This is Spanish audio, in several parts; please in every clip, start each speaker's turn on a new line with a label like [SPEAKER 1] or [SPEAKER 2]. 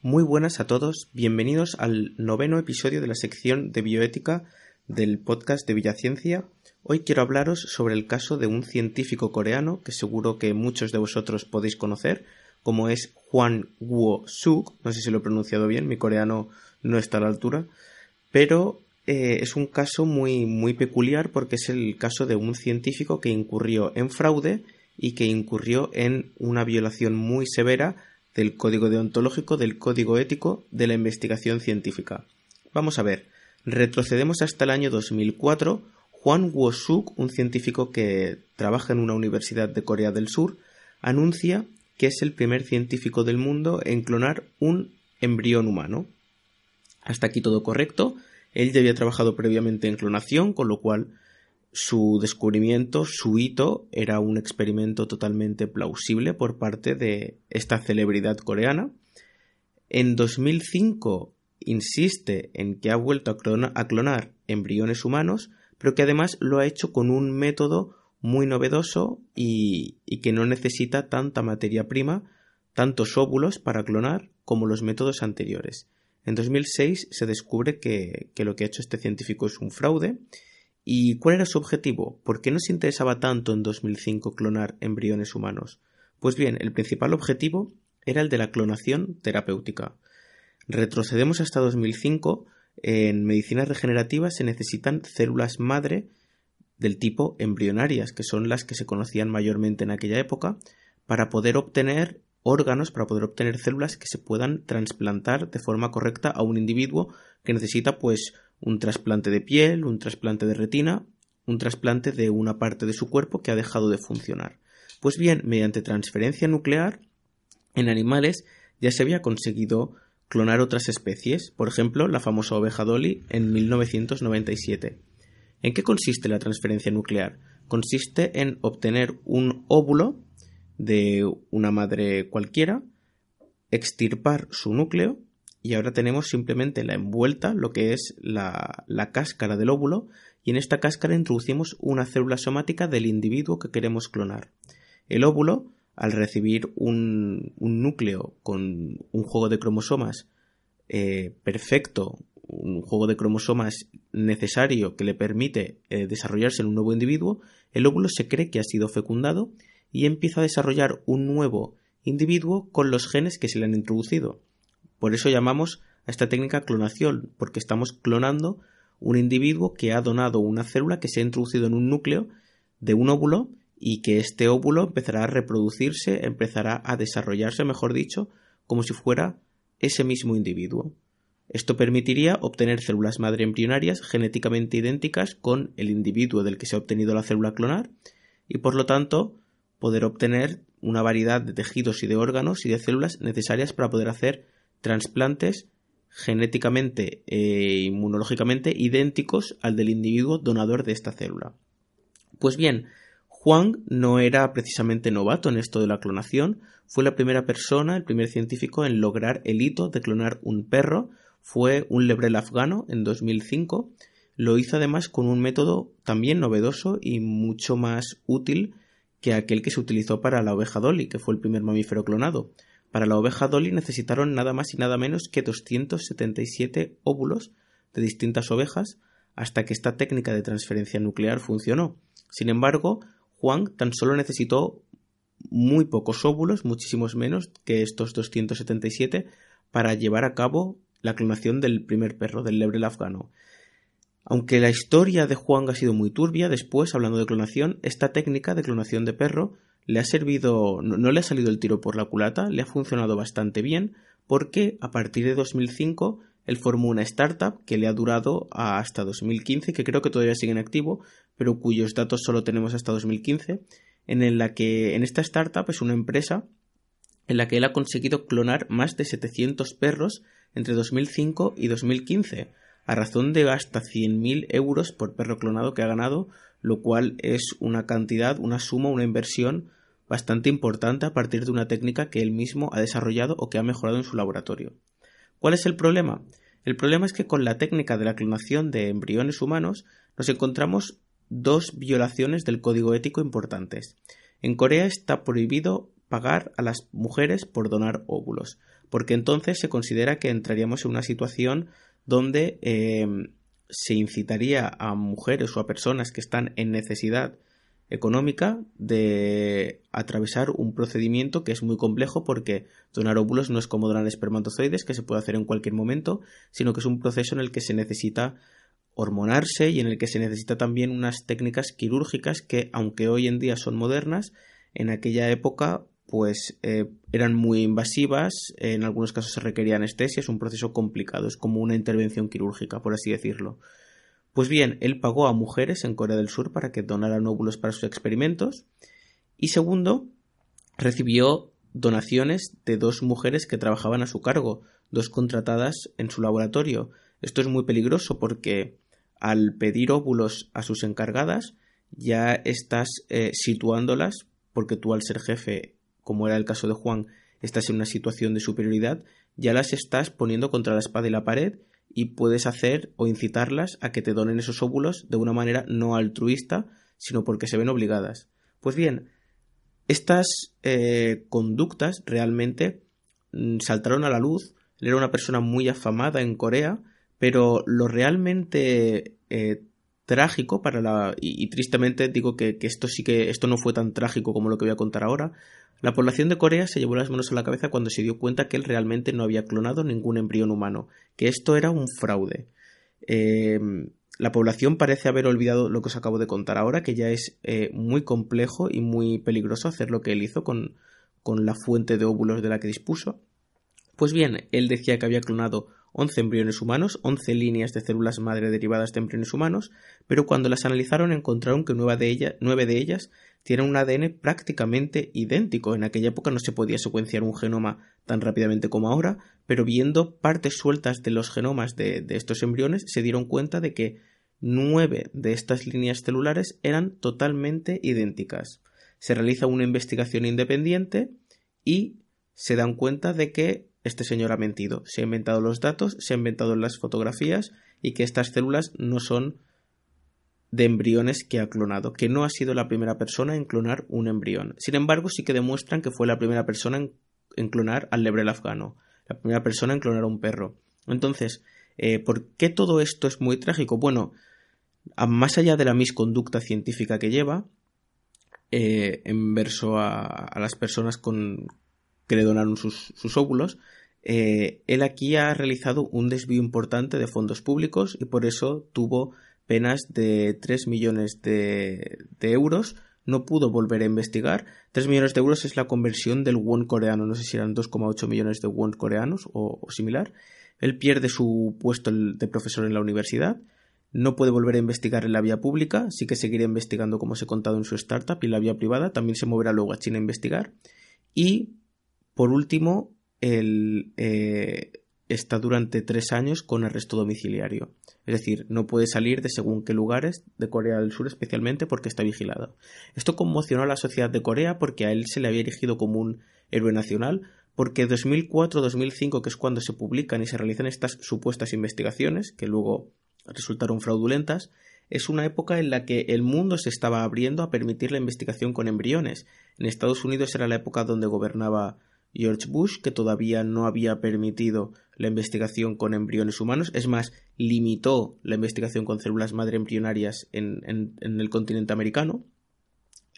[SPEAKER 1] Muy buenas a todos, bienvenidos al noveno episodio de la sección de bioética del podcast de Villaciencia. Hoy quiero hablaros sobre el caso de un científico coreano que seguro que muchos de vosotros podéis conocer, como es Juan Guo-suk, no sé si lo he pronunciado bien, mi coreano no está a la altura, pero eh, es un caso muy, muy peculiar porque es el caso de un científico que incurrió en fraude y que incurrió en una violación muy severa del código deontológico, del código ético de la investigación científica. Vamos a ver, retrocedemos hasta el año 2004. Juan Woo-suk, un científico que trabaja en una universidad de Corea del Sur, anuncia que es el primer científico del mundo en clonar un embrión humano. Hasta aquí todo correcto. Él ya había trabajado previamente en clonación, con lo cual su descubrimiento, su hito, era un experimento totalmente plausible por parte de esta celebridad coreana. En 2005 insiste en que ha vuelto a, clonar embriones humanos, pero que además lo ha hecho con un método muy novedoso y, que no necesita tanta materia prima, tantos óvulos para clonar como los métodos anteriores. En 2006 se descubre que, que lo que ha hecho este científico es un fraude ¿Y cuál era su objetivo? ¿Por qué nos interesaba tanto en 2005 clonar embriones humanos? Pues bien, el principal objetivo era el de la clonación terapéutica. Retrocedemos hasta 2005. En medicina regenerativa se necesitan células madre del tipo embrionarias, que son las que se conocían mayormente en aquella época, para poder obtener órganos, para poder obtener células que se puedan trasplantar de forma correcta a un individuo que necesita pues un trasplante de piel, un trasplante de retina, un trasplante de una parte de su cuerpo que ha dejado de funcionar. Pues bien, mediante transferencia nuclear, en animales ya se había conseguido clonar otras especies, por ejemplo, la famosa oveja Dolly en 1997. ¿En qué consiste la transferencia nuclear? Consiste en obtener un óvulo de una madre cualquiera, extirpar su núcleo y ahora tenemos simplemente la envuelta, lo que es la, cáscara del óvulo, y en esta cáscara introducimos una célula somática del individuo que queremos clonar. El óvulo, al recibir un, núcleo con un juego de cromosomas eh, perfecto, un juego de cromosomas necesario que le permite eh, desarrollarse en un nuevo individuo, el óvulo se cree que ha sido fecundado y empieza a desarrollar un nuevo individuo con los genes que se le han introducido. Por eso llamamos a esta técnica clonación, porque estamos clonando un individuo que ha donado una célula que se ha introducido en un núcleo de un óvulo y que este óvulo empezará a reproducirse, empezará a desarrollarse, mejor dicho, como si fuera ese mismo individuo. Esto permitiría obtener células madre embrionarias genéticamente idénticas con el individuo del que se ha obtenido la célula clonar y por lo tanto poder obtener una variedad de tejidos y de órganos y de células necesarias para poder hacer trasplantes genéticamente e inmunológicamente idénticos al del individuo donador de esta célula. Pues bien, Juan no era precisamente novato en esto de la clonación, fue la primera persona, el primer científico en lograr el hito de clonar un perro, fue un lebrel afgano en 2005, lo hizo además con un método también novedoso y mucho más útil que aquel que se utilizó para la oveja Dolly, que fue el primer mamífero clonado. Para la oveja Dolly necesitaron nada más y nada menos que 277 óvulos de distintas ovejas hasta que esta técnica de transferencia nuclear funcionó. Sin embargo, Juan tan solo necesitó muy pocos óvulos, muchísimos menos que estos 277, para llevar a cabo la clonación del primer perro, del lebrel afgano. Aunque la historia de Juan ha sido muy turbia, después, hablando de clonación, esta técnica de clonación de perro le ha servido, no, le ha salido el tiro por la culata, le ha funcionado bastante bien, porque a partir de 2005 él formó una startup que le ha durado hasta 2015, que creo que todavía sigue en activo, pero cuyos datos solo tenemos hasta 2015, en la que en esta startup es una empresa en la que él ha conseguido clonar más de 700 perros entre 2005 y 2015, a razón de hasta 100.000 euros por perro clonado que ha ganado, lo cual es una cantidad, una suma, una inversión bastante importante a partir de una técnica que él mismo ha desarrollado o que ha mejorado en su laboratorio. ¿Cuál es el problema? El problema es que con la técnica de la clonación de embriones humanos nos encontramos dos violaciones del código ético importantes. En Corea está prohibido pagar a las mujeres por donar óvulos. porque entonces se considera que entraríamos en una situación donde eh, se incitaría a mujeres o a personas que están en necesidad económica de atravesar un procedimiento que es muy complejo porque donar óvulos no es como donar espermatozoides que se puede hacer en cualquier momento, sino que es un proceso en el que se necesita hormonarse y en el que se necesita también unas técnicas quirúrgicas que, aunque hoy en día son modernas, en aquella época pues eh, eran muy invasivas, en algunos casos se requería anestesia, es un proceso complicado, es como una intervención quirúrgica, por así decirlo. Pues bien, él pagó a mujeres en Corea del Sur para que donaran óvulos para sus experimentos. Y segundo, recibió donaciones de dos mujeres que trabajaban a su cargo, dos contratadas en su laboratorio. Esto es muy peligroso porque al pedir óvulos a sus encargadas ya estás eh, situándolas, porque tú al ser jefe, como era el caso de Juan, estás en una situación de superioridad, ya las estás poniendo contra la espada y la pared y puedes hacer o incitarlas a que te donen esos óvulos de una manera no altruista, sino porque se ven obligadas. Pues bien, estas eh, conductas realmente mm, saltaron a la luz. Él era una persona muy afamada en Corea, pero lo realmente eh, trágico para la y, tristemente digo que, esto sí que esto no fue tan trágico como lo que voy a contar ahora la población de Corea se llevó las manos a la cabeza cuando se dio cuenta que él realmente no había clonado ningún embrión humano, que esto era un fraude. Eh, la población parece haber olvidado lo que os acabo de contar ahora, que ya es eh, muy complejo y muy peligroso hacer lo que él hizo con, con la fuente de óvulos de la que dispuso. Pues bien, él decía que había clonado 11 embriones humanos, 11 líneas de células madre derivadas de embriones humanos, pero cuando las analizaron encontraron que nueve de, de ellas tienen un ADN prácticamente idéntico. En aquella época no se podía secuenciar un genoma tan rápidamente como ahora, pero viendo partes sueltas de los genomas de, de estos embriones se dieron cuenta de que nueve de estas líneas celulares eran totalmente idénticas. Se realiza una investigación independiente y se dan cuenta de que este señor ha mentido. Se ha inventado los datos, se ha inventado las fotografías y que estas células no son de embriones que ha clonado, que no ha sido la primera persona en clonar un embrión. Sin embargo, sí que demuestran que fue la primera persona en, clonar al lebrel afgano, la primera persona en clonar a un perro. Entonces, eh, ¿por qué todo esto es muy trágico? Bueno, más allá de la misconducta científica que lleva, eh, en verso a, las personas que le donaron sus, óvulos, eh, él aquí ha realizado un desvío importante de fondos públicos y por eso tuvo penas de 3 millones de, euros. No pudo volver a investigar. 3 millones de euros es la conversión del won coreano. No sé si eran 2,8 millones de won coreanos o, similar. Él pierde su puesto de profesor en la universidad. No puede volver a investigar en la vía pública, sí que seguirá investigando como os he contado en su startup y en la vía privada, también se moverá luego a China a investigar. Y por último, él eh, está durante tres años con arresto domiciliario. Es decir, no puede salir de según qué lugares de Corea del Sur especialmente porque está vigilado. Esto conmocionó a la sociedad de Corea porque a él se le había erigido como un héroe nacional porque 2004-2005, que es cuando se publican y se realizan estas supuestas investigaciones, que luego resultaron fraudulentas, es una época en la que el mundo se estaba abriendo a permitir la investigación con embriones. En Estados Unidos era la época donde gobernaba George Bush, que todavía no había permitido la investigación con embriones humanos, es más, limitó la investigación con células madre embrionarias en, el continente americano.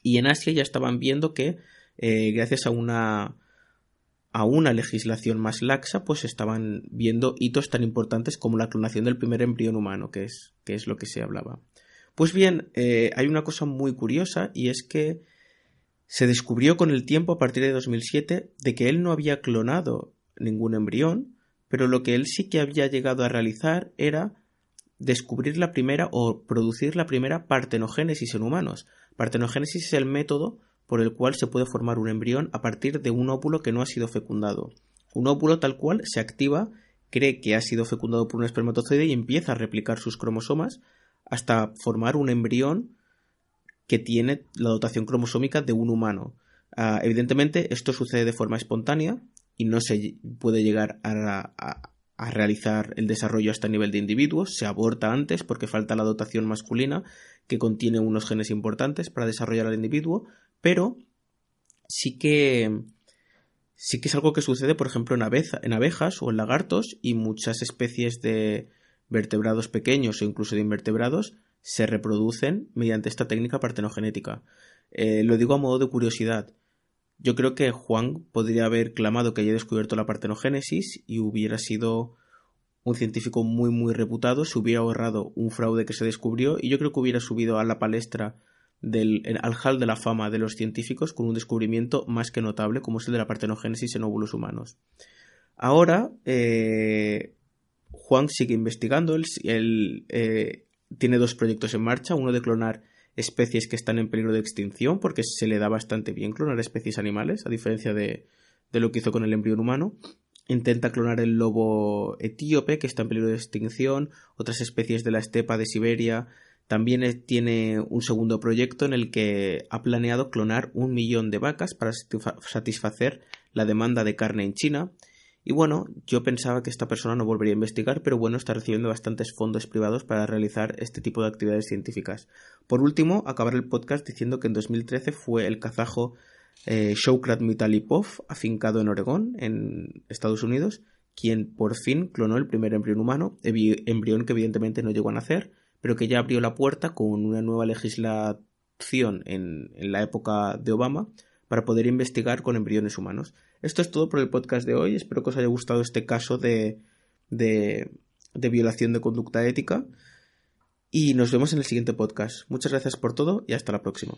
[SPEAKER 1] Y en Asia ya estaban viendo que, eh, gracias a una, a una legislación más laxa, pues estaban viendo hitos tan importantes como la clonación del primer embrión humano, que es, que es lo que se hablaba. Pues bien, eh, hay una cosa muy curiosa y es que se descubrió con el tiempo, a partir de 2007, de que él no había clonado ningún embrión, pero lo que él sí que había llegado a realizar era descubrir la primera o producir la primera partenogénesis en humanos. Partenogénesis es el método por el cual se puede formar un embrión a partir de un óvulo que no ha sido fecundado. Un óvulo tal cual se activa, cree que ha sido fecundado por un espermatozoide y empieza a replicar sus cromosomas hasta formar un embrión que tiene la dotación cromosómica de un humano. Ah, evidentemente, esto sucede de forma espontánea y no se puede llegar a, realizar el desarrollo hasta nivel de individuos. Se aborta antes porque falta la dotación masculina que contiene unos genes importantes para desarrollar al individuo, pero sí que Sí que es algo que sucede, por ejemplo, en, en abejas o en lagartos y muchas especies de vertebrados pequeños o incluso de invertebrados se reproducen mediante esta técnica partenogenética. Eh, lo digo a modo de curiosidad. Yo creo que Juan podría haber clamado que haya descubierto la partenogénesis y hubiera sido un científico muy muy reputado, se hubiera ahorrado un fraude que se descubrió y yo creo que hubiera subido a la palestra del, al hall de la fama de los científicos con un descubrimiento más que notable como es el de la partenogénesis en óvulos humanos. Ahora, eh, Juan sigue investigando, él, eh, tiene dos proyectos en marcha, uno de clonar especies que están en peligro de extinción, porque se le da bastante bien clonar especies animales, a diferencia de, lo que hizo con el embrión humano. Intenta clonar el lobo etíope, que está en peligro de extinción, otras especies de la estepa de Siberia. También tiene un segundo proyecto en el que ha planeado clonar un millón de vacas para satisfacer la demanda de carne en China y bueno, yo pensaba que esta persona no volvería a investigar, pero bueno, está recibiendo bastantes fondos privados para realizar este tipo de actividades científicas. Por último, acabar el podcast diciendo que en 2013 fue el kazajo eh, Mitalipov, afincado en Oregón, en Estados Unidos, quien por fin clonó el primer embrión humano, embrión que evidentemente no llegó a nacer, pero que ya abrió la puerta con una nueva legislación en la época de Obama para poder investigar con embriones humanos. Esto es todo por el podcast de hoy. Espero que os haya gustado este caso de, de, de violación de conducta ética. Y nos vemos en el siguiente podcast. Muchas gracias por todo y hasta la próxima.